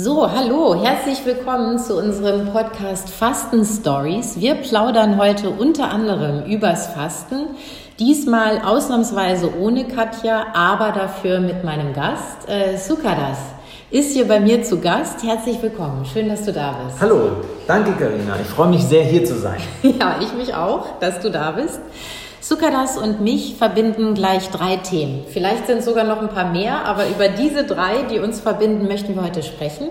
So, hallo, herzlich willkommen zu unserem Podcast Fasten Stories. Wir plaudern heute unter anderem übers Fasten. Diesmal ausnahmsweise ohne Katja, aber dafür mit meinem Gast, äh, Sukadas. Ist hier bei mir zu Gast. Herzlich willkommen. Schön, dass du da bist. Hallo, danke Karina. Ich freue mich sehr, hier zu sein. ja, ich mich auch, dass du da bist. Sukadas und mich verbinden gleich drei Themen. Vielleicht sind sogar noch ein paar mehr, aber über diese drei, die uns verbinden, möchten wir heute sprechen.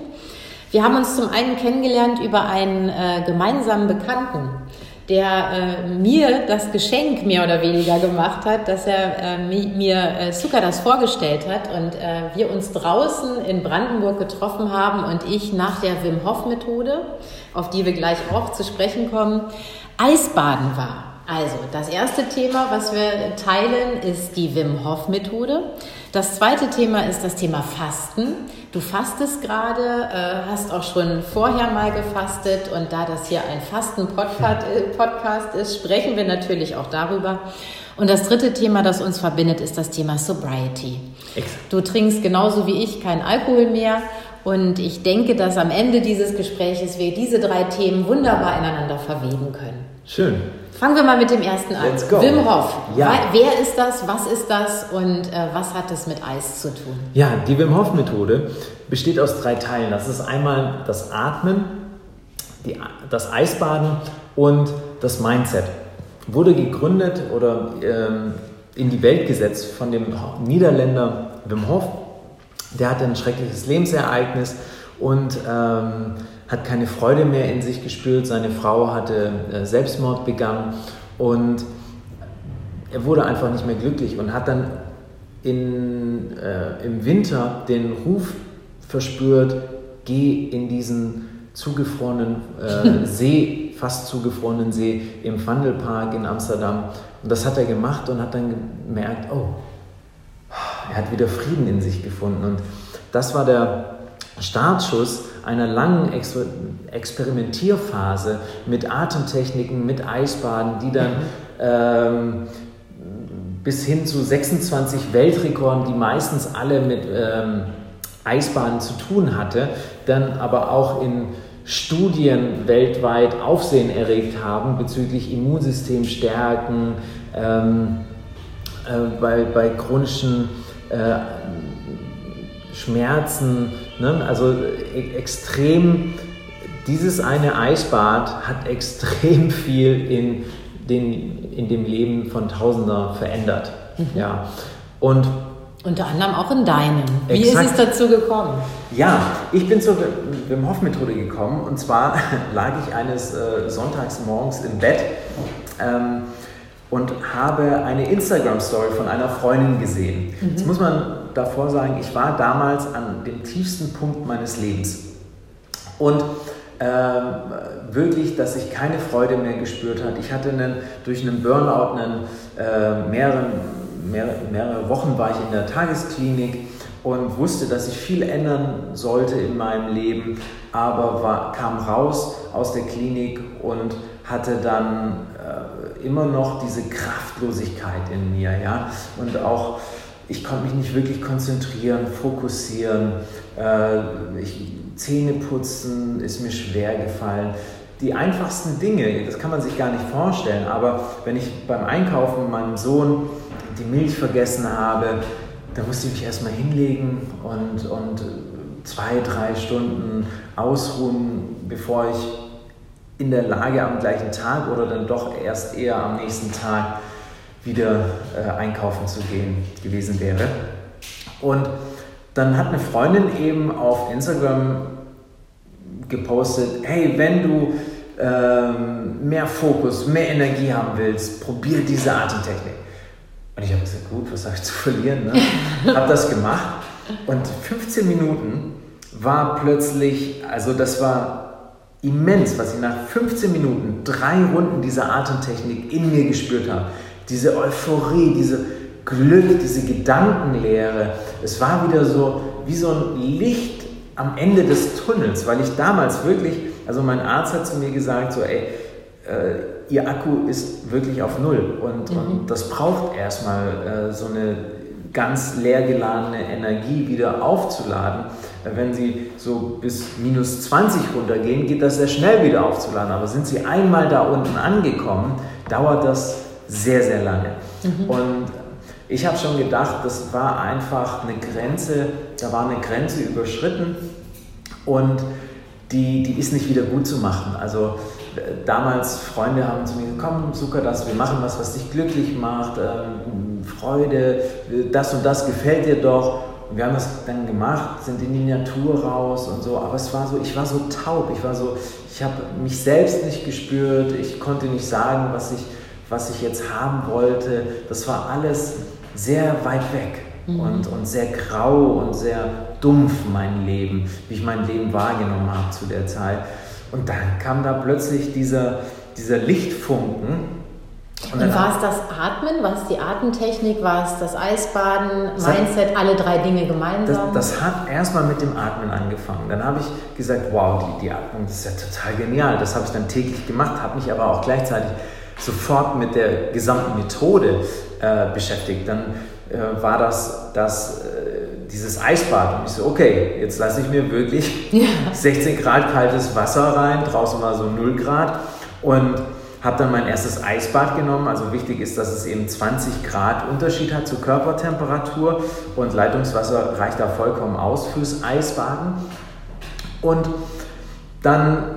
Wir haben uns zum einen kennengelernt über einen äh, gemeinsamen Bekannten, der äh, mir das Geschenk mehr oder weniger gemacht hat, dass er äh, mir äh, Sukadas vorgestellt hat und äh, wir uns draußen in Brandenburg getroffen haben und ich nach der Wim Hof Methode, auf die wir gleich auch zu sprechen kommen, Eisbaden war. Also, das erste Thema, was wir teilen, ist die Wim Hof Methode. Das zweite Thema ist das Thema Fasten. Du fastest gerade, äh, hast auch schon vorher mal gefastet und da das hier ein Fasten-Podcast ist, sprechen wir natürlich auch darüber. Und das dritte Thema, das uns verbindet, ist das Thema Sobriety. Du trinkst genauso wie ich keinen Alkohol mehr und ich denke, dass am Ende dieses Gespräches wir diese drei Themen wunderbar ineinander verweben können. Schön. Fangen wir mal mit dem ersten an. Let's go. Wim Hof. Ja. Wer ist das? Was ist das? Und äh, was hat es mit Eis zu tun? Ja, die Wim Hof Methode besteht aus drei Teilen. Das ist einmal das Atmen, die, das Eisbaden und das Mindset. Wurde gegründet oder ähm, in die Welt gesetzt von dem Niederländer Wim Hof. Der hatte ein schreckliches Lebensereignis und ähm, hat keine Freude mehr in sich gespürt. Seine Frau hatte äh, Selbstmord begangen und er wurde einfach nicht mehr glücklich und hat dann in, äh, im Winter den Ruf verspürt, geh in diesen zugefrorenen äh, See, fast zugefrorenen See im Vandelpark in Amsterdam. Und das hat er gemacht und hat dann gemerkt, oh, er hat wieder Frieden in sich gefunden. Und das war der Startschuss einer langen Ex Experimentierphase mit Atemtechniken, mit Eisbaden, die dann ähm, bis hin zu 26 Weltrekorden, die meistens alle mit ähm, Eisbaden zu tun hatte, dann aber auch in Studien weltweit Aufsehen erregt haben bezüglich Immunsystemstärken, ähm, äh, bei, bei chronischen äh, Schmerzen, Ne? Also e extrem, dieses eine Eisbad hat extrem viel in, den, in dem Leben von Tausender verändert. Mhm. Ja. Und unter anderem auch in deinem. Wie Exakt. ist es dazu gekommen? Ja, ich bin zur Wim Hof Methode gekommen und zwar lag ich eines äh, Sonntags morgens im Bett ähm, und habe eine Instagram Story von einer Freundin gesehen. Mhm. Jetzt muss man davor sagen, ich war damals an dem tiefsten Punkt meines Lebens. Und äh, wirklich, dass ich keine Freude mehr gespürt habe. Ich hatte einen, durch einen Burnout, einen, äh, mehrere, mehrere, mehrere Wochen war ich in der Tagesklinik und wusste, dass ich viel ändern sollte in meinem Leben, aber war, kam raus aus der Klinik und hatte dann äh, immer noch diese Kraftlosigkeit in mir, ja, und auch ich konnte mich nicht wirklich konzentrieren, fokussieren. Äh, ich, Zähne putzen ist mir schwer gefallen. Die einfachsten Dinge, das kann man sich gar nicht vorstellen, aber wenn ich beim Einkaufen mit meinem Sohn die Milch vergessen habe, dann musste ich mich erstmal hinlegen und, und zwei, drei Stunden ausruhen, bevor ich in der Lage am gleichen Tag oder dann doch erst eher am nächsten Tag wieder äh, einkaufen zu gehen gewesen wäre. Und dann hat eine Freundin eben auf Instagram gepostet, hey, wenn du ähm, mehr Fokus, mehr Energie haben willst, probier diese Atemtechnik. Und ich habe gesagt, gut, was habe ich zu verlieren? Ne? habe das gemacht und 15 Minuten war plötzlich, also das war immens, was ich nach 15 Minuten drei Runden dieser Atemtechnik in mir gespürt habe diese Euphorie, diese Glück, diese Gedankenlehre. Es war wieder so wie so ein Licht am Ende des Tunnels, weil ich damals wirklich, also mein Arzt hat zu mir gesagt, so, ey, äh, ihr Akku ist wirklich auf Null und, mhm. und das braucht erstmal äh, so eine ganz leer geladene Energie wieder aufzuladen. Wenn Sie so bis minus 20 runtergehen, geht das sehr schnell wieder aufzuladen. Aber sind Sie einmal da unten angekommen, dauert das sehr, sehr lange. Mhm. Und ich habe schon gedacht, das war einfach eine Grenze, da war eine Grenze überschritten und die, die ist nicht wieder gut zu machen. Also äh, damals Freunde haben zu mir komm Zucker, das, wir machen was, was dich glücklich macht, ähm, Freude, das und das gefällt dir doch. Und wir haben das dann gemacht, sind in die Natur raus und so. Aber es war so, ich war so taub, ich war so, ich habe mich selbst nicht gespürt, ich konnte nicht sagen, was ich, was ich jetzt haben wollte. Das war alles sehr weit weg mhm. und, und sehr grau und sehr dumpf, mein Leben, wie ich mein Leben wahrgenommen habe zu der Zeit. Und dann kam da plötzlich dieser, dieser Lichtfunken. Und, und war es das Atmen, war es die Atemtechnik, war es das Eisbaden, Mindset, hat, alle drei Dinge gemeinsam? Das, das hat erstmal mit dem Atmen angefangen. Dann habe ich gesagt, wow, die, die Atmung, das ist ja total genial. Das habe ich dann täglich gemacht, habe mich aber auch gleichzeitig sofort mit der gesamten Methode äh, beschäftigt. Dann äh, war das, das äh, dieses Eisbad und ich so, okay, jetzt lasse ich mir wirklich ja. 16 Grad kaltes Wasser rein, draußen war so 0 Grad und habe dann mein erstes Eisbad genommen. Also wichtig ist, dass es eben 20 Grad Unterschied hat zur Körpertemperatur und Leitungswasser reicht da vollkommen aus fürs Eisbaden. Und dann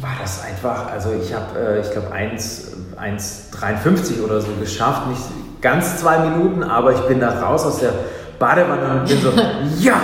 war das einfach, also ich habe, äh, ich glaube, 1,53 oder so geschafft. Nicht ganz zwei Minuten, aber ich bin da raus aus der Badewanne und bin so, ja!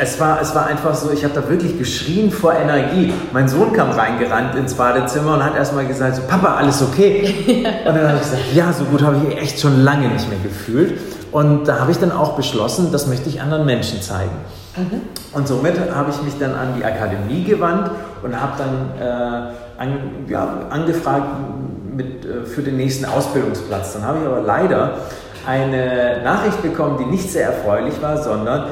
Es war, es war einfach so, ich habe da wirklich geschrien vor Energie. Mein Sohn kam reingerannt ins Badezimmer und hat erstmal gesagt, so, Papa, alles okay? Und dann habe ich gesagt, ja, so gut habe ich echt schon lange nicht mehr gefühlt. Und da habe ich dann auch beschlossen, das möchte ich anderen Menschen zeigen. Mhm. Und somit habe ich mich dann an die Akademie gewandt und habe dann äh, an, ja, angefragt mit, äh, für den nächsten Ausbildungsplatz. Dann habe ich aber leider eine Nachricht bekommen, die nicht sehr erfreulich war, sondern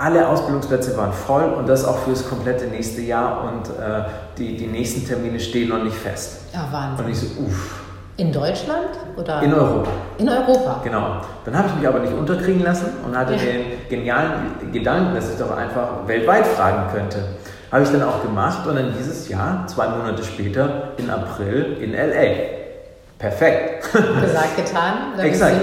alle Ausbildungsplätze waren voll und das auch für das komplette nächste Jahr und äh, die, die nächsten Termine stehen noch nicht fest. Ja, Wahnsinn. Und ich so, uff. In Deutschland oder? In Europa. In Europa. Genau. Dann habe ich mich aber nicht unterkriegen lassen und hatte ja. den genialen Gedanken, dass ich doch einfach weltweit fragen könnte. Habe ich dann auch gemacht und dann dieses Jahr, zwei Monate später, in April in LA. Perfekt. Gesagt, getan. Exakt.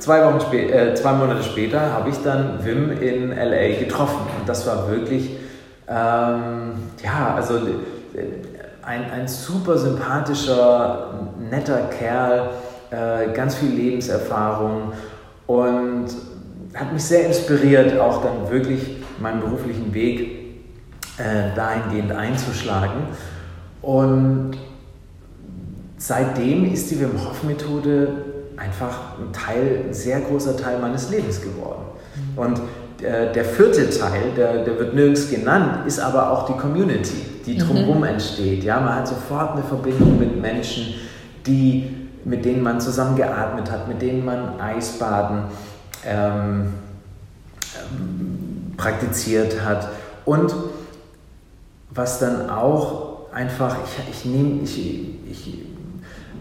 Zwei, Wochen spä äh, zwei Monate später habe ich dann Wim in LA getroffen und das war wirklich, ähm, ja, also ein, ein super sympathischer, netter Kerl, äh, ganz viel Lebenserfahrung und hat mich sehr inspiriert, auch dann wirklich meinen beruflichen Weg äh, dahingehend einzuschlagen. Und seitdem ist die Wim Hof Methode einfach ein Teil, ein sehr großer Teil meines Lebens geworden. Mhm. Und äh, der vierte Teil, der, der wird nirgends genannt, ist aber auch die Community, die mhm. drumherum mhm. entsteht. Ja, man hat sofort eine Verbindung mit Menschen, die, mit denen man zusammen geatmet hat, mit denen man Eisbaden ähm, ähm, praktiziert hat. Und was dann auch einfach, ich, ich nehme, ich, ich,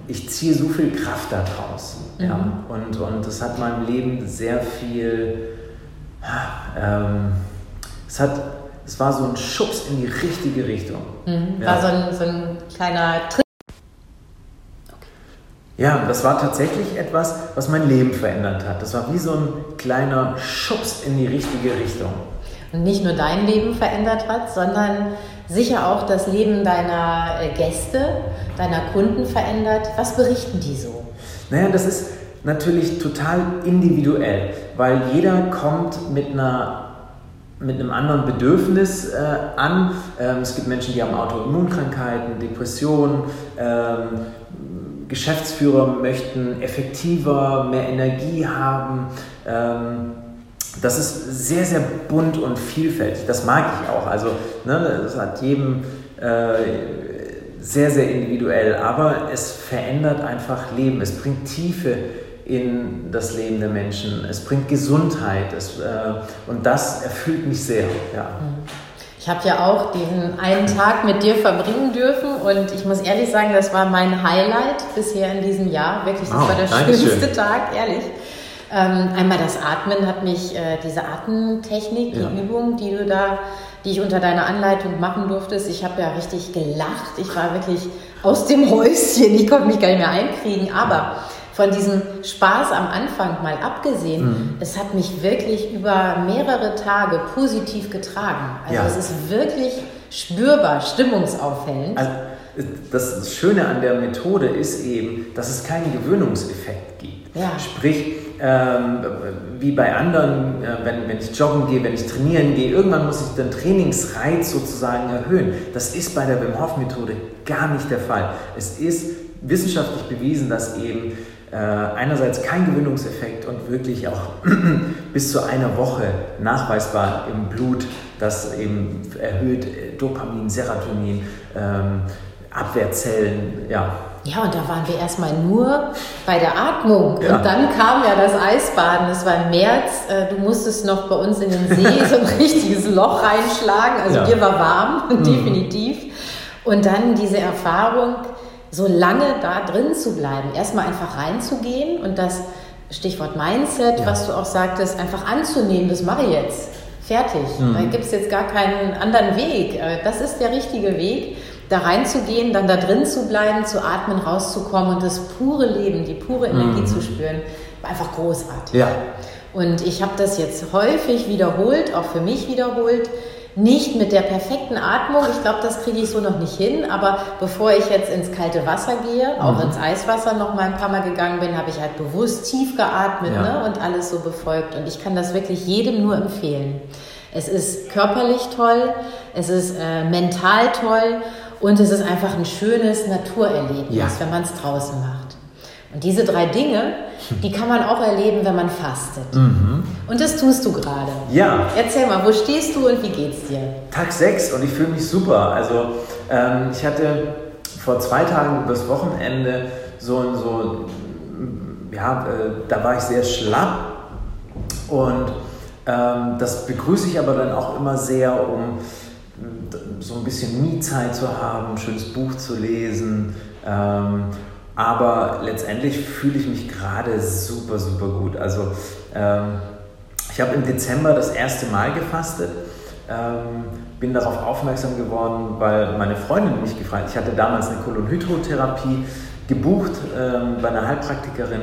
ich ziehe so viel Kraft daraus. Mhm. Ja? Und, und das hat meinem Leben sehr viel ähm, es, hat, es war so ein Schubs in die richtige Richtung. Mhm. Ja. War so ein, so ein kleiner Tritt. Ja, das war tatsächlich etwas, was mein Leben verändert hat. Das war wie so ein kleiner Schubs in die richtige Richtung. Und nicht nur dein Leben verändert hat, sondern sicher auch das Leben deiner äh, Gäste, deiner Kunden verändert. Was berichten die so? Naja, das ist, natürlich total individuell, weil jeder kommt mit einer mit einem anderen Bedürfnis äh, an. Ähm, es gibt Menschen, die haben Autoimmunkrankheiten, Depressionen, ähm, Geschäftsführer möchten effektiver, mehr Energie haben. Ähm, das ist sehr, sehr bunt und vielfältig. Das mag ich auch. Also, ne, das hat jedem äh, sehr, sehr individuell, aber es verändert einfach Leben. Es bringt Tiefe in das Leben der Menschen. Es bringt Gesundheit es, äh, und das erfüllt mich sehr. Ja. Ich habe ja auch diesen einen Tag mit dir verbringen dürfen und ich muss ehrlich sagen, das war mein Highlight bisher in diesem Jahr. Wirklich, das oh, war der schönste schön. Tag, ehrlich. Ähm, einmal das Atmen hat mich, äh, diese Atemtechnik, die ja. Übung, die du da, die ich unter deiner Anleitung machen durftest, ich habe ja richtig gelacht. Ich war wirklich aus dem Häuschen, ich konnte mich gar nicht mehr einkriegen, aber von diesem Spaß am Anfang mal abgesehen, mhm. es hat mich wirklich über mehrere Tage positiv getragen. Also ja. es ist wirklich spürbar, stimmungsauffällend. Also das Schöne an der Methode ist eben, dass es keinen Gewöhnungseffekt gibt. Ja. Sprich, ähm, wie bei anderen, äh, wenn, wenn ich joggen gehe, wenn ich trainieren gehe, irgendwann muss ich den Trainingsreiz sozusagen erhöhen. Das ist bei der Wim Hof Methode gar nicht der Fall. Es ist wissenschaftlich bewiesen, dass eben äh, einerseits kein Gewöhnungseffekt und wirklich auch bis zu einer Woche nachweisbar im Blut, das eben erhöht Dopamin, Serotonin, ähm, Abwehrzellen, ja. Ja, und da waren wir erstmal nur bei der Atmung. Ja. Und dann kam ja das Eisbaden. Das war im März. Äh, du musstest noch bei uns in den See so ein richtiges Loch reinschlagen. Also ja. dir war warm, mhm. definitiv. Und dann diese Erfahrung, so lange da drin zu bleiben. Erstmal einfach reinzugehen und das Stichwort Mindset, ja. was du auch sagtest, einfach anzunehmen, das mache ich jetzt. Fertig. Mhm. Da gibt es jetzt gar keinen anderen Weg. Äh, das ist der richtige Weg da reinzugehen, dann da drin zu bleiben, zu atmen, rauszukommen und das pure Leben, die pure Energie mhm. zu spüren, war einfach großartig. Ja. Und ich habe das jetzt häufig wiederholt, auch für mich wiederholt. Nicht mit der perfekten Atmung, ich glaube, das kriege ich so noch nicht hin, aber bevor ich jetzt ins kalte Wasser gehe, auch mhm. ins Eiswasser noch mal ein paar Mal gegangen bin, habe ich halt bewusst tief geatmet ja. ne, und alles so befolgt. Und ich kann das wirklich jedem nur empfehlen. Es ist körperlich toll, es ist äh, mental toll und es ist einfach ein schönes Naturerlebnis, ja. wenn man es draußen macht. Und diese drei Dinge, die kann man auch erleben, wenn man fastet. Mhm. Und das tust du gerade. Ja. Erzähl mal, wo stehst du und wie geht's dir? Tag 6 und ich fühle mich super. Also ähm, ich hatte vor zwei Tagen übers Wochenende so, so ja, äh, da war ich sehr schlapp und ähm, das begrüße ich aber dann auch immer sehr, um so ein bisschen Me-Zeit zu haben, ein schönes Buch zu lesen. Ähm, aber letztendlich fühle ich mich gerade super, super gut. Also ähm, ich habe im Dezember das erste Mal gefastet. Ähm, bin darauf aufmerksam geworden, weil meine Freundin mich gefragt hat. Ich hatte damals eine Kolonhydrotherapie gebucht ähm, bei einer Heilpraktikerin.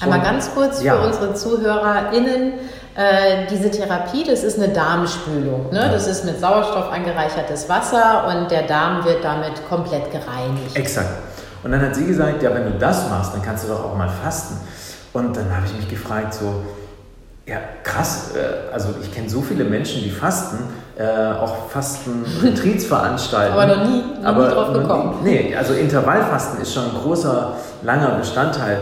Einmal ganz kurz für ja. unsere ZuhörerInnen. Äh, diese Therapie, das ist eine Darmspülung. Ne? Das ist mit Sauerstoff angereichertes Wasser und der Darm wird damit komplett gereinigt. Exakt. Und dann hat sie gesagt, ja, wenn du das machst, dann kannst du doch auch mal fasten. Und dann habe ich mich gefragt, so, ja, krass, äh, also ich kenne so viele Menschen, die fasten, äh, auch Fasten-Retreats veranstalten. Aber noch nie, noch aber nie drauf gekommen. Nee, also Intervallfasten ist schon ein großer, langer Bestandteil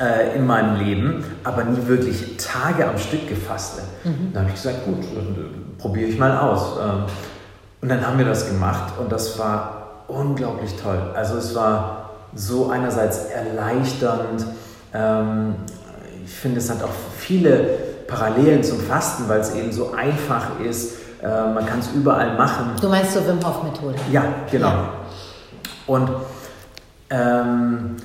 äh, in meinem Leben, aber nie wirklich Tage am Stück gefastet. Mhm. Dann habe ich gesagt, gut, äh, probiere ich mal aus. Ähm, und dann haben wir das gemacht und das war unglaublich toll. Also es war so einerseits erleichternd. Ähm, ich finde, es hat auch viele Parallelen zum Fasten, weil es eben so einfach ist. Äh, man kann es überall machen. Du meinst so Wim Hof Methode? Ja, genau. Ja. Und ähm,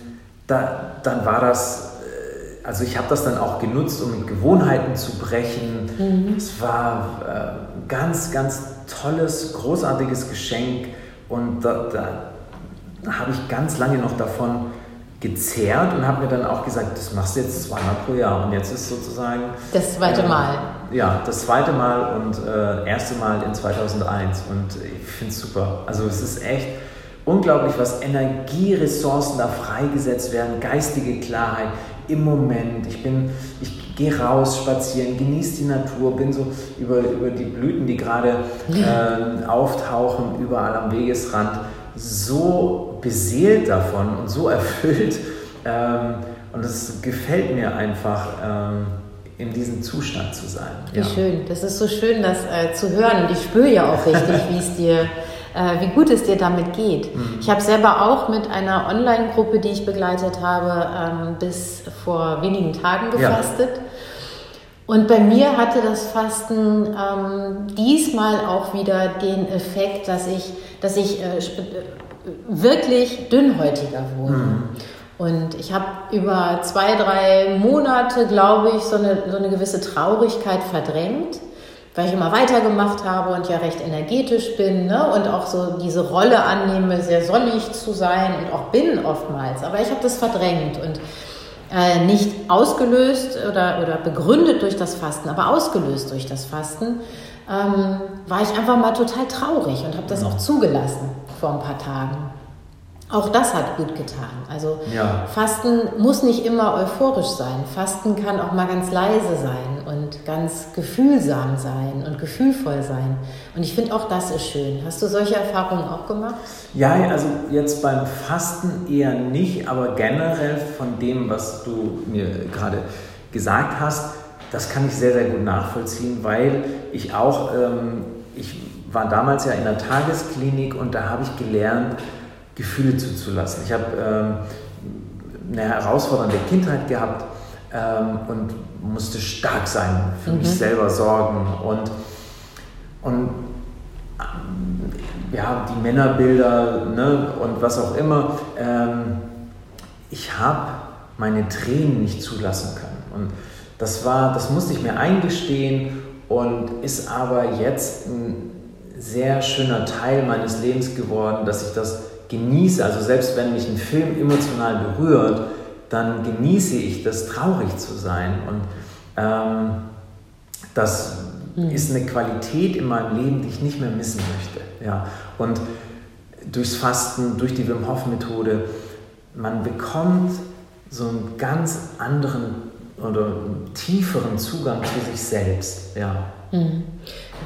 da, dann war das, äh, also ich habe das dann auch genutzt, um Gewohnheiten zu brechen. Mhm. Es war äh, ganz, ganz tolles, großartiges Geschenk und da, da habe ich ganz lange noch davon gezehrt und habe mir dann auch gesagt, das machst du jetzt zweimal pro Jahr und jetzt ist sozusagen das zweite äh, Mal. Ja, das zweite Mal und äh, erste Mal in 2001 und ich finde es super. Also es ist echt unglaublich, was Energieressourcen da freigesetzt werden, geistige Klarheit im Moment. Ich bin, ich gehe raus spazieren, genieße die Natur, bin so über, über die Blüten, die gerade äh, auftauchen, überall am Wegesrand, so beseelt davon und so erfüllt. Ähm, und es gefällt mir einfach. Ähm, in diesem Zustand zu sein. Wie ja. schön. Das ist so schön, das äh, zu hören. Und ich spüre ja auch richtig, wie es dir äh, wie gut es dir damit geht. Mhm. Ich habe selber auch mit einer Online-Gruppe, die ich begleitet habe, ähm, bis vor wenigen Tagen gefastet. Ja. Und bei mir hatte das Fasten ähm, diesmal auch wieder den Effekt, dass ich, dass ich äh, wirklich dünnhäutiger wurde. Mhm. Und ich habe über zwei, drei Monate, glaube ich, so eine, so eine gewisse Traurigkeit verdrängt, weil ich immer weitergemacht habe und ja recht energetisch bin ne? und auch so diese Rolle annehme, sehr sollig zu sein und auch bin oftmals. Aber ich habe das verdrängt und äh, nicht ausgelöst oder, oder begründet durch das Fasten, aber ausgelöst durch das Fasten, ähm, war ich einfach mal total traurig und habe das auch zugelassen vor ein paar Tagen. Auch das hat gut getan. Also ja. Fasten muss nicht immer euphorisch sein. Fasten kann auch mal ganz leise sein und ganz gefühlsam sein und gefühlvoll sein. Und ich finde auch das ist schön. Hast du solche Erfahrungen auch gemacht? Ja, also jetzt beim Fasten eher nicht, aber generell von dem, was du mir gerade gesagt hast, das kann ich sehr, sehr gut nachvollziehen, weil ich auch, ähm, ich war damals ja in der Tagesklinik und da habe ich gelernt, Gefühle zuzulassen. Ich habe ähm, eine herausfordernde Kindheit gehabt ähm, und musste stark sein, für mhm. mich selber sorgen und, und ja, die Männerbilder ne, und was auch immer. Ähm, ich habe meine Tränen nicht zulassen können. Und das war, das musste ich mir eingestehen und ist aber jetzt ein sehr schöner Teil meines Lebens geworden, dass ich das genieße, also selbst wenn mich ein Film emotional berührt, dann genieße ich das, traurig zu sein. Und ähm, das mhm. ist eine Qualität in meinem Leben, die ich nicht mehr missen möchte. Ja. Und durchs Fasten, durch die Wim Hof Methode, man bekommt so einen ganz anderen oder tieferen Zugang zu sich selbst. Ja. Mhm.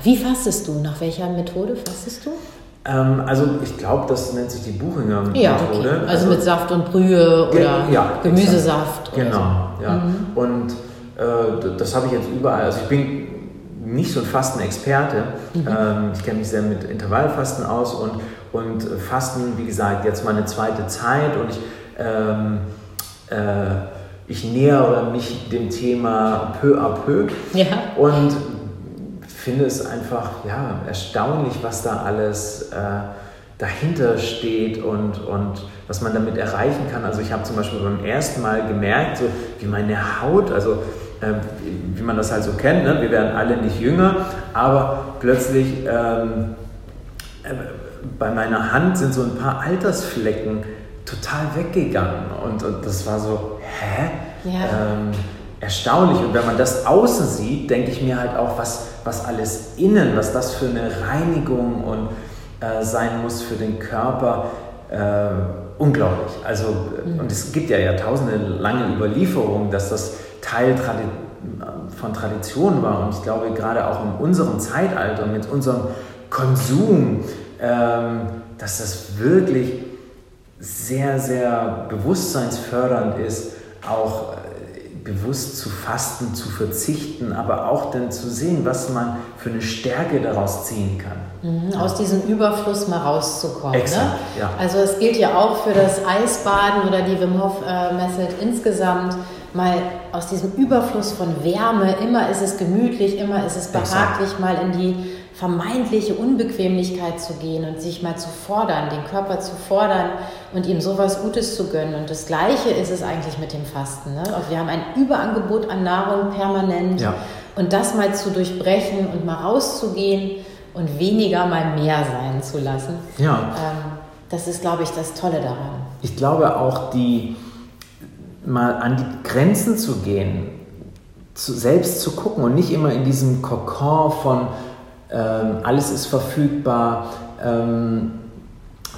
Wie fastest du? Nach welcher Methode fastest du? Ähm, also ich glaube, das nennt sich die Buchinger Methode. Ja, okay. also, also, mit Saft und Brühe oder ja, Gemüsesaft. Genau, so. ja. Mhm. Und äh, das habe ich jetzt überall. Also ich bin nicht so ein Fastenexperte. Mhm. Ähm, ich kenne mich sehr mit Intervallfasten aus und, und Fasten, wie gesagt, jetzt meine zweite Zeit und ich, ähm, äh, ich nähere mich dem Thema peu à peu. Ja. Und finde es einfach ja, erstaunlich, was da alles äh, dahinter steht und, und was man damit erreichen kann. Also ich habe zum Beispiel beim ersten Mal gemerkt, so wie meine Haut, also äh, wie man das halt so kennt, ne? wir werden alle nicht jünger, aber plötzlich ähm, äh, bei meiner Hand sind so ein paar Altersflecken total weggegangen und, und das war so, hä? Ja. Ähm, erstaunlich. Und wenn man das außen sieht, denke ich mir halt auch, was, was alles innen, was das für eine Reinigung und, äh, sein muss für den Körper. Äh, unglaublich. Also, mhm. und es gibt ja jahrtausende lange Überlieferungen, dass das Teil Tradi von Tradition war. Und ich glaube, gerade auch in unserem Zeitalter mit unserem Konsum, ähm, dass das wirklich sehr, sehr bewusstseinsfördernd ist, auch bewusst zu fasten, zu verzichten, aber auch dann zu sehen, was man für eine Stärke daraus ziehen kann. Mhm, aus diesem Überfluss mal rauszukommen. Ne? Exakt, ne? ja. Also es gilt ja auch für das Eisbaden oder die Wim Hof äh, Method insgesamt, mal aus diesem Überfluss von Wärme, immer ist es gemütlich, immer ist es behaglich, Exakt. mal in die vermeintliche Unbequemlichkeit zu gehen und sich mal zu fordern, den Körper zu fordern und ihm sowas Gutes zu gönnen. Und das Gleiche ist es eigentlich mit dem Fasten. Ne? Wir haben ein Überangebot an Nahrung permanent ja. und das mal zu durchbrechen und mal rauszugehen und weniger mal mehr sein zu lassen. Ja. Ähm, das ist, glaube ich, das Tolle daran. Ich glaube auch, die mal an die Grenzen zu gehen, zu, selbst zu gucken und nicht immer in diesem Kokon von ähm, alles ist verfügbar. Ähm,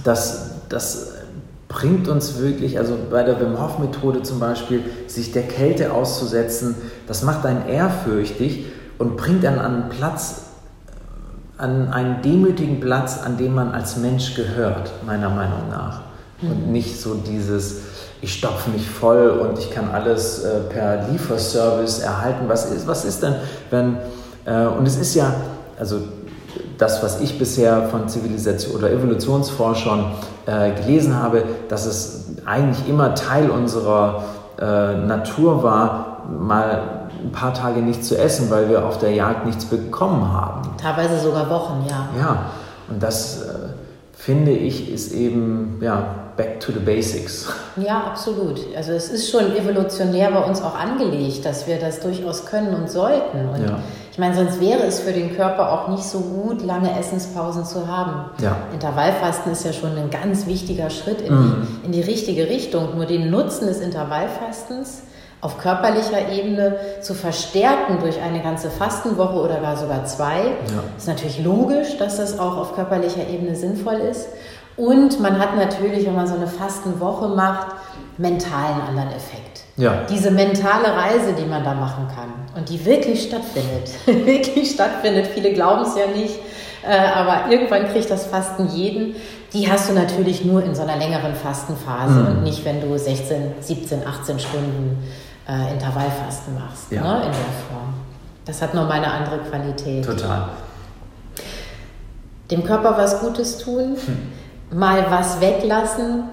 das, das bringt uns wirklich, also bei der Wim Hof Methode zum Beispiel, sich der Kälte auszusetzen, das macht einen ehrfürchtig und bringt einen an einen Platz, an einen demütigen Platz, an dem man als Mensch gehört, meiner Meinung nach. Mhm. Und nicht so dieses, ich stopfe mich voll und ich kann alles äh, per Lieferservice erhalten. Was ist, was ist denn, wenn, äh, und es ist ja, also das, was ich bisher von Zivilisation oder Evolutionsforschern äh, gelesen habe, dass es eigentlich immer Teil unserer äh, Natur war, mal ein paar Tage nichts zu essen, weil wir auf der Jagd nichts bekommen haben. Teilweise sogar Wochen, ja. Ja, und das äh, finde ich, ist eben ja, back to the basics. Ja, absolut. Also es ist schon evolutionär bei uns auch angelegt, dass wir das durchaus können und sollten. Und ja. ich meine, sonst wäre es für den Körper auch nicht so gut, lange Essenspausen zu haben. Ja. Intervallfasten ist ja schon ein ganz wichtiger Schritt in, mhm. die, in die richtige Richtung. Nur den Nutzen des Intervallfastens auf körperlicher Ebene zu verstärken durch eine ganze Fastenwoche oder gar sogar zwei, ja. ist natürlich logisch, dass das auch auf körperlicher Ebene sinnvoll ist. Und man hat natürlich, wenn man so eine Fastenwoche macht, mental einen anderen Effekt. Ja. Diese mentale Reise, die man da machen kann und die wirklich stattfindet, wirklich stattfindet, viele glauben es ja nicht, äh, aber irgendwann kriegt das Fasten jeden, die hast du natürlich nur in so einer längeren Fastenphase mhm. und nicht, wenn du 16, 17, 18 Stunden äh, Intervallfasten machst, ja. ne, in der Form. Das hat nochmal eine andere Qualität. Total. Dem Körper was Gutes tun, hm. Mal was weglassen,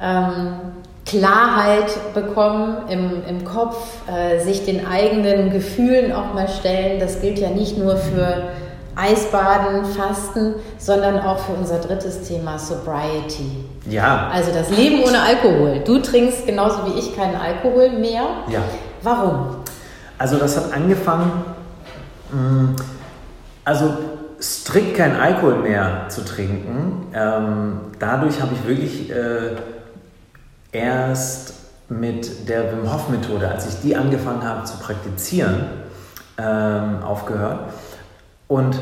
ähm, Klarheit bekommen im, im Kopf, äh, sich den eigenen Gefühlen auch mal stellen. Das gilt ja nicht nur für Eisbaden, Fasten, sondern auch für unser drittes Thema Sobriety. Ja. Also das Leben ohne Alkohol. Du trinkst genauso wie ich keinen Alkohol mehr. Ja. Warum? Also das hat angefangen, mm, also strikt kein Alkohol mehr zu trinken. Ähm, dadurch habe ich wirklich äh, erst mit der Wim Hof Methode, als ich die angefangen habe zu praktizieren, ähm, aufgehört. Und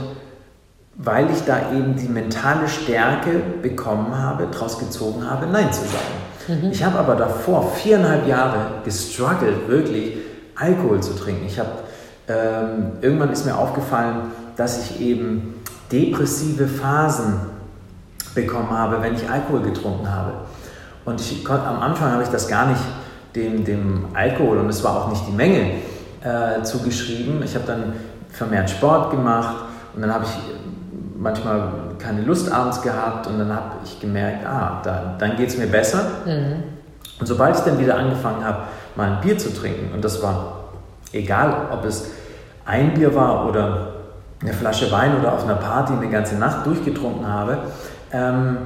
weil ich da eben die mentale Stärke bekommen habe, daraus gezogen habe, Nein zu sagen. Mhm. Ich habe aber davor viereinhalb Jahre gestruggelt, wirklich Alkohol zu trinken. Ich habe ähm, irgendwann ist mir aufgefallen, dass ich eben depressive Phasen bekommen habe, wenn ich Alkohol getrunken habe. Und ich am Anfang habe ich das gar nicht dem, dem Alkohol und es war auch nicht die Menge äh, zugeschrieben. Ich habe dann vermehrt Sport gemacht und dann habe ich manchmal keine Lust abends gehabt und dann habe ich gemerkt, ah, da, dann geht es mir besser. Mhm. Und sobald ich dann wieder angefangen habe, mal ein Bier zu trinken, und das war egal, ob es ein Bier war oder eine Flasche Wein oder auf einer Party eine ganze Nacht durchgetrunken habe, ähm,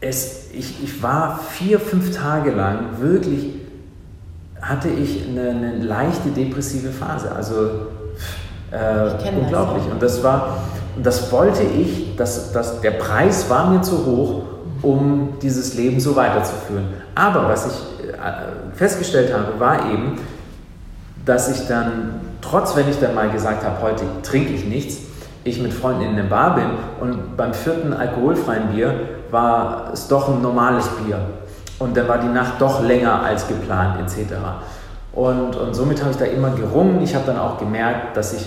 es, ich, ich war vier, fünf Tage lang wirklich, hatte ich eine, eine leichte depressive Phase. Also äh, unglaublich. Das und das war, das wollte ich, dass, dass der Preis war mir zu hoch, um dieses Leben so weiterzuführen. Aber was ich äh, festgestellt habe, war eben, dass ich dann, trotz wenn ich dann mal gesagt habe, heute trinke ich nichts, ich mit Freunden in der Bar bin und beim vierten alkoholfreien Bier war es doch ein normales Bier. Und dann war die Nacht doch länger als geplant etc. Und, und somit habe ich da immer gerungen. Ich habe dann auch gemerkt, dass ich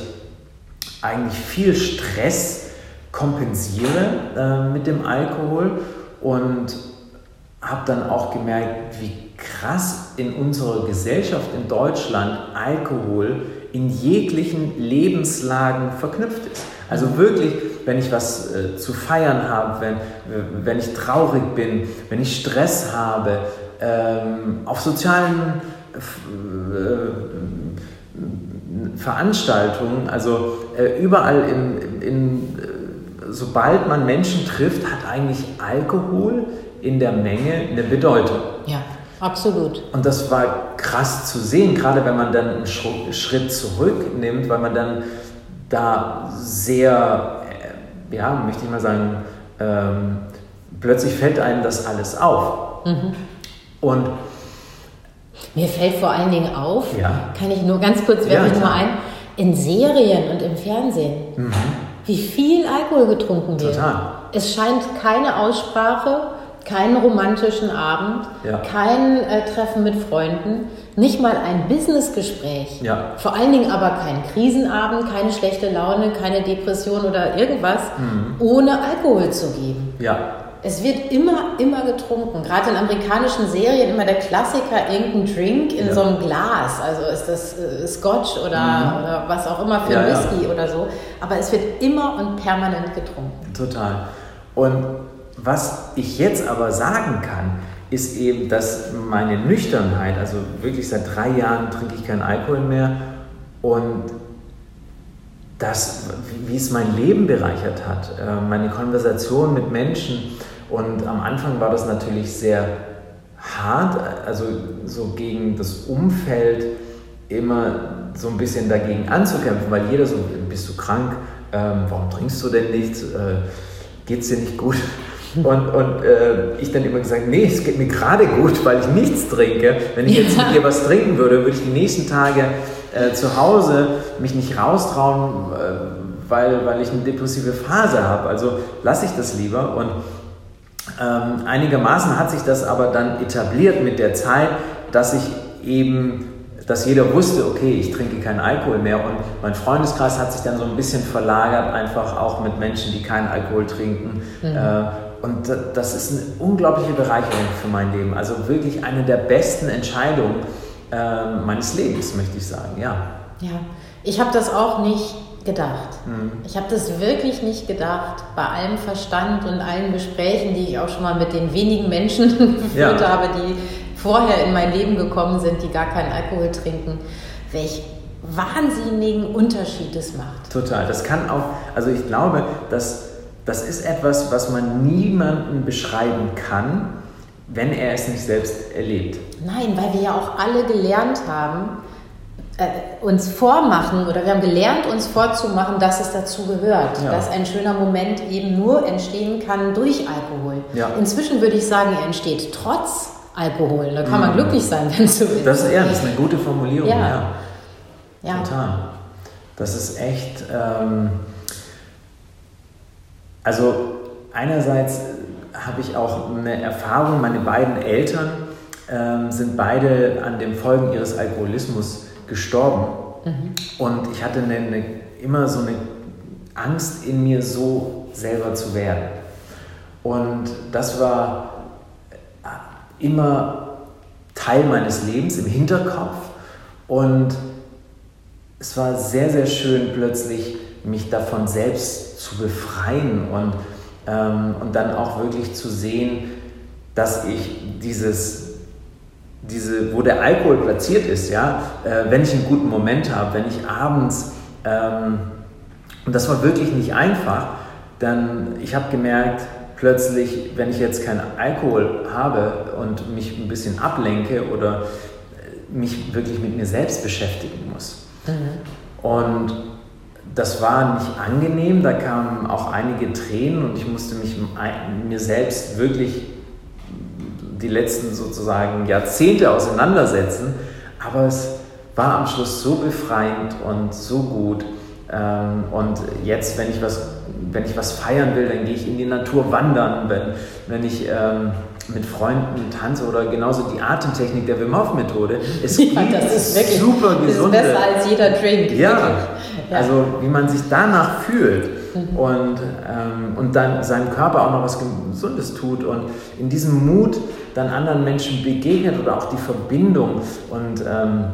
eigentlich viel Stress kompensiere äh, mit dem Alkohol und habe dann auch gemerkt, wie krass in unserer Gesellschaft in Deutschland Alkohol in jeglichen Lebenslagen verknüpft ist. Also wirklich, wenn ich was äh, zu feiern habe, wenn, wenn ich traurig bin, wenn ich Stress habe, ähm, auf sozialen äh, Veranstaltungen, also äh, überall in, in, äh, sobald man Menschen trifft, hat eigentlich Alkohol in der Menge eine Bedeutung. Absolut. Und das war krass zu sehen, gerade wenn man dann einen Schritt zurücknimmt, weil man dann da sehr, äh, ja, möchte ich mal sagen, ähm, plötzlich fällt einem das alles auf. Mhm. Und mir fällt vor allen Dingen auf, ja. kann ich nur ganz kurz, werfe ja, ich mal ein, in Serien und im Fernsehen, mhm. wie viel Alkohol getrunken wird. Total. Es scheint keine Aussprache, keinen romantischen Abend, ja. kein äh, Treffen mit Freunden, nicht mal ein Businessgespräch. Ja. Vor allen Dingen aber kein Krisenabend, keine schlechte Laune, keine Depression oder irgendwas, mhm. ohne Alkohol zu geben. Ja. Es wird immer, immer getrunken. Gerade in amerikanischen Serien immer der Klassiker, irgendein Drink in ja. so einem Glas. Also ist das äh, Scotch oder, mhm. oder, was auch immer für Whisky oder so. Aber es wird immer und permanent getrunken. Total. Und was ich jetzt aber sagen kann, ist eben, dass meine Nüchternheit, also wirklich seit drei Jahren trinke ich keinen Alkohol mehr und das, wie es mein Leben bereichert hat, äh, meine Konversation mit Menschen. Und am Anfang war das natürlich sehr hart, also so gegen das Umfeld immer so ein bisschen dagegen anzukämpfen, weil jeder so, bist du krank, ähm, warum trinkst du denn nichts, äh, geht es dir nicht gut? Und, und äh, ich dann immer gesagt, nee, es geht mir gerade gut, weil ich nichts trinke. Wenn ich jetzt mit dir was trinken würde, würde ich die nächsten Tage äh, zu Hause mich nicht raustrauen, äh, weil, weil ich eine depressive Phase habe. Also lasse ich das lieber. Und ähm, einigermaßen hat sich das aber dann etabliert mit der Zeit, dass ich eben dass jeder wusste, okay, ich trinke keinen Alkohol mehr und mein Freundeskreis hat sich dann so ein bisschen verlagert, einfach auch mit Menschen, die keinen Alkohol trinken. Mhm. Äh, und das ist eine unglaubliche Bereicherung für mein Leben. Also wirklich eine der besten Entscheidungen äh, meines Lebens, möchte ich sagen, ja. Ja, ich habe das auch nicht gedacht. Mhm. Ich habe das wirklich nicht gedacht, bei allem Verstand und allen Gesprächen, die ich auch schon mal mit den wenigen Menschen geführt ja. habe, die vorher in mein Leben gekommen sind, die gar keinen Alkohol trinken, welch wahnsinnigen Unterschied es macht. Total. Das kann auch, also ich glaube, dass das ist etwas, was man niemandem beschreiben kann, wenn er es nicht selbst erlebt. Nein, weil wir ja auch alle gelernt haben, äh, uns vormachen oder wir haben gelernt, uns vorzumachen, dass es dazu gehört, ja. dass ein schöner Moment eben nur entstehen kann durch Alkohol. Ja. Inzwischen würde ich sagen, er entsteht trotz Alkohol. Da kann man mhm. glücklich sein, wenn es so ist. Das, ja, das ist eine gute Formulierung. Ja. ja. ja. Total. Das ist echt. Ähm, also, einerseits habe ich auch eine Erfahrung, meine beiden Eltern ähm, sind beide an den Folgen ihres Alkoholismus gestorben. Mhm. Und ich hatte eine, eine, immer so eine Angst in mir, so selber zu werden. Und das war immer Teil meines Lebens im Hinterkopf und es war sehr, sehr schön plötzlich mich davon selbst zu befreien und, ähm, und dann auch wirklich zu sehen, dass ich dieses, diese, wo der Alkohol platziert ist, ja, äh, wenn ich einen guten Moment habe, wenn ich abends, ähm, und das war wirklich nicht einfach, dann, ich habe gemerkt, plötzlich, wenn ich jetzt keinen Alkohol habe und mich ein bisschen ablenke oder äh, mich wirklich mit mir selbst beschäftigen muss. Mhm. Und das war nicht angenehm, da kamen auch einige Tränen und ich musste mich mir selbst wirklich die letzten sozusagen Jahrzehnte auseinandersetzen. Aber es war am Schluss so befreiend und so gut. Ähm, und jetzt, wenn ich was wenn ich was feiern will, dann gehe ich in die Natur wandern. Wenn, wenn ich ähm, mit Freunden tanze oder genauso die Atemtechnik der Wim Hof Methode. Es ja, das ist wirklich super gesund. Das ist besser als jeder Drink. Ja, ja, also wie man sich danach fühlt mhm. und, ähm, und dann seinem Körper auch noch was Gesundes tut und in diesem Mut dann anderen Menschen begegnet oder auch die Verbindung. Und ähm,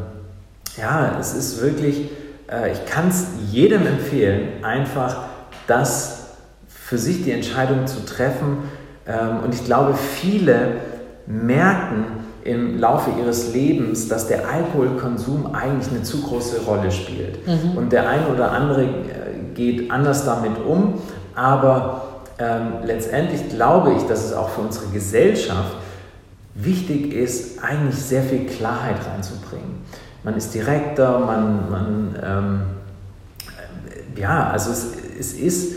ja, es ist wirklich, äh, ich kann es jedem empfehlen, einfach das für sich die Entscheidung zu treffen. Ähm, und ich glaube, viele merken im Laufe ihres Lebens, dass der Alkoholkonsum eigentlich eine zu große Rolle spielt. Mhm. Und der eine oder andere äh, geht anders damit um, aber ähm, letztendlich glaube ich, dass es auch für unsere Gesellschaft wichtig ist, eigentlich sehr viel Klarheit reinzubringen. Man ist direkter, man, man ähm, ja, also es, es ist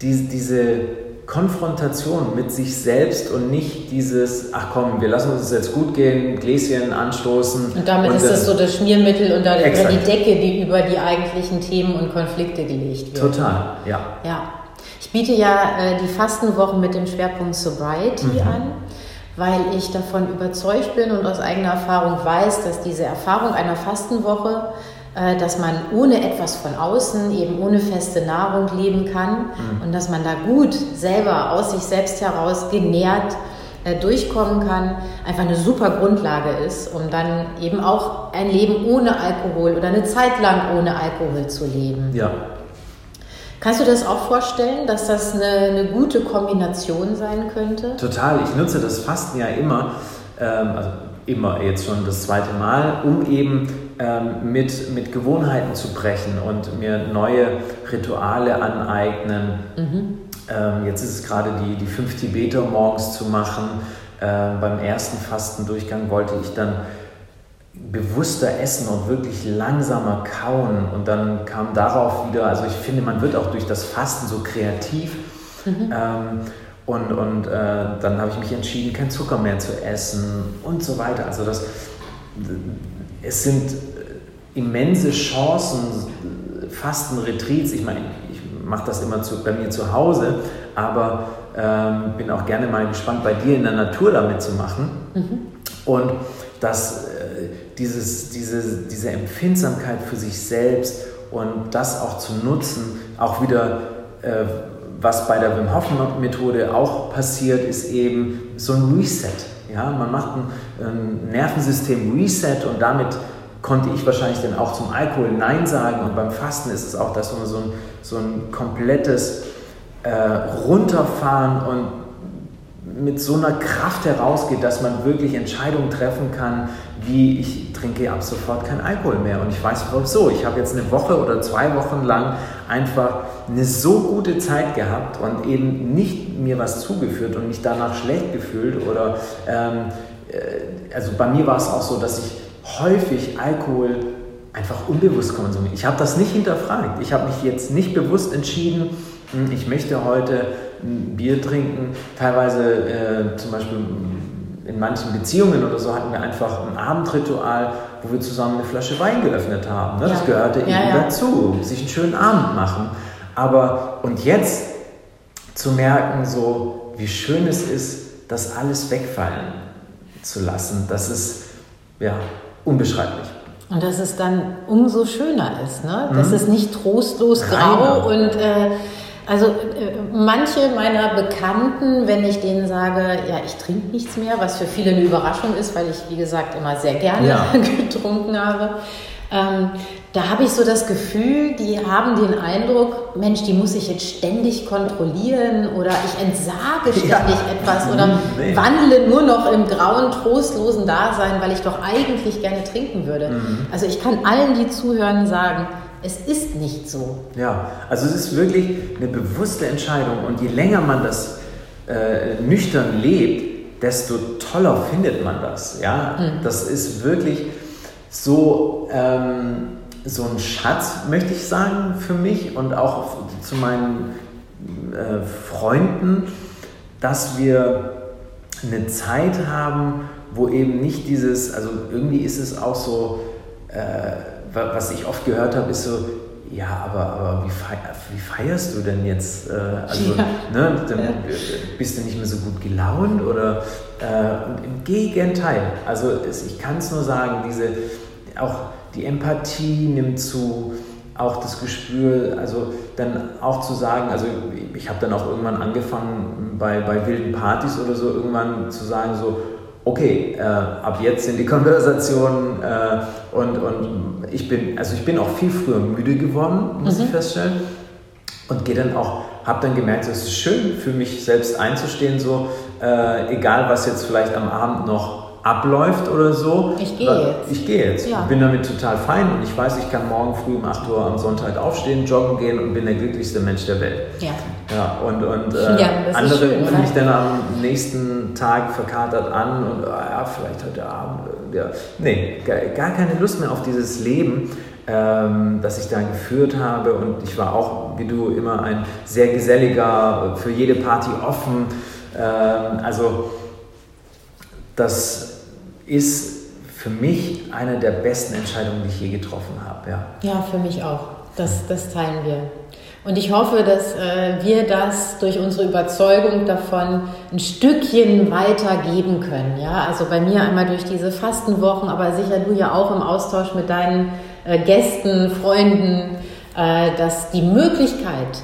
die, diese Konfrontation mit sich selbst und nicht dieses, ach komm, wir lassen uns jetzt gut gehen, Gläschen anstoßen. Und damit und ist das so das Schmiermittel und dann über die Decke, die über die eigentlichen Themen und Konflikte gelegt wird. Total, ja. Ja. Ich biete ja äh, die Fastenwochen mit dem Schwerpunkt Sobriety mhm. an, weil ich davon überzeugt bin und aus eigener Erfahrung weiß, dass diese Erfahrung einer Fastenwoche dass man ohne etwas von außen, eben ohne feste Nahrung leben kann mhm. und dass man da gut selber aus sich selbst heraus genährt äh, durchkommen kann, einfach eine super Grundlage ist, um dann eben auch ein Leben ohne Alkohol oder eine Zeit lang ohne Alkohol zu leben. Ja. Kannst du das auch vorstellen, dass das eine, eine gute Kombination sein könnte? Total. Ich nutze das Fasten ja immer, ähm, also immer jetzt schon das zweite Mal, um eben mit, mit Gewohnheiten zu brechen und mir neue Rituale aneignen. Mhm. Ähm, jetzt ist es gerade die, die fünf Tibeter morgens zu machen. Ähm, beim ersten Fastendurchgang wollte ich dann bewusster essen und wirklich langsamer kauen. Und dann kam darauf wieder, also ich finde, man wird auch durch das Fasten so kreativ. Mhm. Ähm, und und äh, dann habe ich mich entschieden, kein Zucker mehr zu essen und so weiter. Also das, es sind immense Chancen, Fastenretreats. Ich meine, ich mache das immer zu, bei mir zu Hause, aber ähm, bin auch gerne mal gespannt, bei dir in der Natur damit zu machen. Mhm. Und dass äh, dieses, diese, diese Empfindsamkeit für sich selbst und das auch zu nutzen, auch wieder, äh, was bei der Wim Hof Methode auch passiert, ist eben so ein Reset. Ja, man macht ein, ein Nervensystem Reset und damit konnte ich wahrscheinlich dann auch zum Alkohol Nein sagen. Und beim Fasten ist es auch, dass man so ein, so ein komplettes äh, Runterfahren und mit so einer Kraft herausgeht, dass man wirklich Entscheidungen treffen kann, wie ich trinke ab sofort kein Alkohol mehr. Und ich weiß so, ich habe jetzt eine Woche oder zwei Wochen lang einfach eine so gute Zeit gehabt und eben nicht mir was zugeführt und mich danach schlecht gefühlt oder ähm, äh, also bei mir war es auch so, dass ich häufig Alkohol einfach unbewusst konsumiert. Ich habe das nicht hinterfragt. Ich habe mich jetzt nicht bewusst entschieden, hm, ich möchte heute ein Bier trinken. Teilweise äh, zum Beispiel in manchen Beziehungen oder so hatten wir einfach ein Abendritual, wo wir zusammen eine Flasche Wein geöffnet haben. Ne? Ja. Das gehörte ja, eben ja. dazu, sich einen schönen Abend machen. Aber und jetzt zu merken, so wie schön es ist, das alles wegfallen zu lassen, das ist ja unbeschreiblich. Und dass es dann umso schöner ist, ne? dass mhm. es nicht trostlos grau Reiner. und äh, also äh, manche meiner Bekannten, wenn ich denen sage, ja, ich trinke nichts mehr, was für viele eine Überraschung ist, weil ich, wie gesagt, immer sehr gerne ja. getrunken habe, ähm, da habe ich so das Gefühl, die haben den Eindruck, Mensch, die muss ich jetzt ständig kontrollieren oder ich entsage ständig ja. etwas oder nee. wandle nur noch im grauen, trostlosen Dasein, weil ich doch eigentlich gerne trinken würde. Mhm. Also ich kann allen, die zuhören, sagen, es ist nicht so. Ja, also es ist wirklich eine bewusste Entscheidung und je länger man das äh, nüchtern lebt, desto toller findet man das. Ja, mhm. das ist wirklich so, ähm, so ein Schatz, möchte ich sagen, für mich und auch zu meinen äh, Freunden, dass wir eine Zeit haben, wo eben nicht dieses, also irgendwie ist es auch so, äh, was ich oft gehört habe, ist so, ja, aber, aber wie, feier, wie feierst du denn jetzt? Äh, also, ja. ne, dann bist du nicht mehr so gut gelaunt oder äh, im Gegenteil. Also es, ich kann es nur sagen, diese, auch die Empathie nimmt zu, auch das Gespür, also dann auch zu sagen, also ich habe dann auch irgendwann angefangen bei, bei wilden Partys oder so, irgendwann zu sagen so, okay, äh, ab jetzt sind die Konversationen äh, und, und ich bin, also ich bin auch viel früher müde geworden, muss mhm. ich feststellen. Und gehe dann auch, habe dann gemerkt, es ist schön für mich selbst einzustehen, so, äh, egal was jetzt vielleicht am Abend noch abläuft oder so. Ich gehe jetzt. Ich gehe jetzt. Ja. Bin damit total fein und ich weiß, ich kann morgen früh um 8 Uhr am Sonntag aufstehen, joggen gehen und bin der glücklichste Mensch der Welt. Ja. Ja, und, und äh, ja, andere rufen mich dann am nächsten Tag verkatert an und ah, ja, vielleicht heute Abend. Ja. Nee, gar, gar keine Lust mehr auf dieses Leben. Ähm, das ich da geführt habe und ich war auch, wie du, immer ein sehr geselliger, für jede Party offen. Ähm, also das ist für mich eine der besten Entscheidungen, die ich je getroffen habe. Ja, ja für mich auch. Das, das teilen wir. Und ich hoffe, dass äh, wir das durch unsere Überzeugung davon ein Stückchen weitergeben können. Ja, also bei mir einmal durch diese Fastenwochen, aber sicher du ja auch im Austausch mit deinen äh, Gästen, Freunden, äh, dass die Möglichkeit,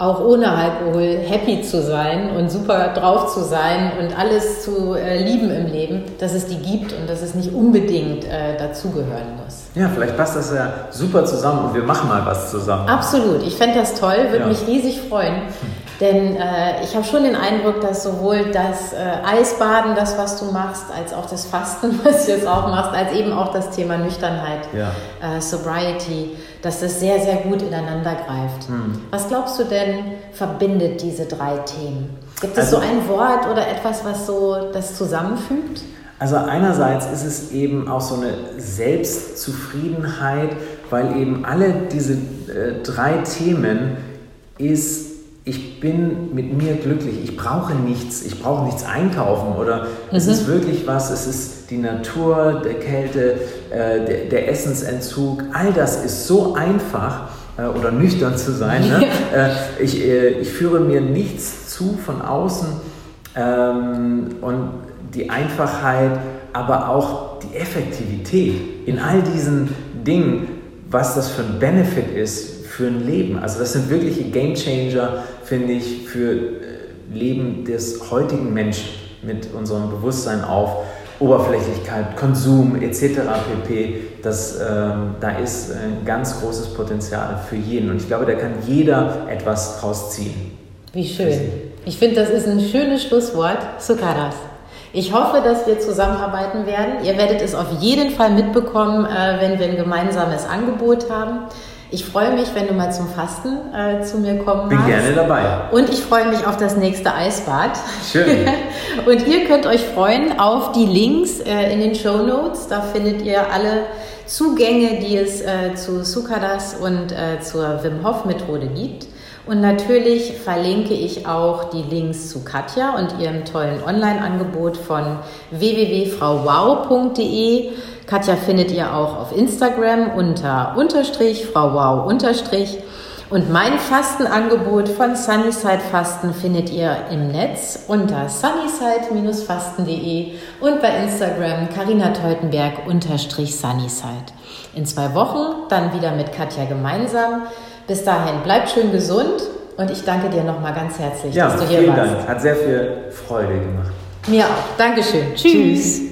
auch ohne Alkohol happy zu sein und super drauf zu sein und alles zu äh, lieben im Leben, dass es die gibt und dass es nicht unbedingt äh, dazugehören muss. Ja, vielleicht passt das ja super zusammen und wir machen mal was zusammen. Absolut, ich fände das toll, würde ja. mich riesig freuen. Denn äh, ich habe schon den Eindruck, dass sowohl das äh, Eisbaden, das, was du machst, als auch das Fasten, was du jetzt auch machst, als eben auch das Thema Nüchternheit, ja. äh, Sobriety, dass das sehr, sehr gut ineinander greift. Hm. Was glaubst du denn, verbindet diese drei Themen? Gibt es also, so ein Wort oder etwas, was so das zusammenfügt? Also einerseits ist es eben auch so eine Selbstzufriedenheit, weil eben alle diese äh, drei Themen ist ich bin mit mir glücklich, ich brauche nichts, ich brauche nichts einkaufen oder mhm. es ist wirklich was, es ist die Natur, der Kälte, äh, der, der, Essensentzug, all das ist so einfach äh, oder nüchtern zu sein. Ne? äh, ich, äh, ich führe mir nichts zu von außen ähm, und die Einfachheit, aber auch die Effektivität in all diesen Dingen, was das für ein Benefit ist für ein Leben. Also das sind wirkliche Game Changer, finde ich, für äh, Leben des heutigen Menschen mit unserem Bewusstsein auf Oberflächlichkeit, Konsum etc. pp. Das, ähm, da ist ein ganz großes Potenzial für jeden und ich glaube, da kann jeder etwas draus ziehen. Wie schön. Ich finde, das ist ein schönes Schlusswort. Sukaras. Ich hoffe, dass wir zusammenarbeiten werden. Ihr werdet es auf jeden Fall mitbekommen, äh, wenn wir ein gemeinsames Angebot haben. Ich freue mich, wenn du mal zum Fasten äh, zu mir kommen Bin magst. gerne dabei. Und ich freue mich auf das nächste Eisbad. Schön. und ihr könnt euch freuen auf die Links äh, in den Show Notes. Da findet ihr alle Zugänge, die es äh, zu Sukadas und äh, zur Wim Hof Methode gibt. Und natürlich verlinke ich auch die Links zu Katja und ihrem tollen Online-Angebot von www.frauwow.de. Katja findet ihr auch auf Instagram unter Unterstrich, Frau Wow Unterstrich. Und mein Fastenangebot von Sunnyside Fasten findet ihr im Netz unter sunnyside-fasten.de und bei Instagram Carina Teutenberg unterstrich Sunnyside. In zwei Wochen dann wieder mit Katja gemeinsam. Bis dahin, bleibt schön gesund und ich danke dir nochmal ganz herzlich, ja, dass du hier vielen warst. Dank. Hat sehr viel Freude gemacht. Mir auch. Dankeschön. Tschüss. Tschüss.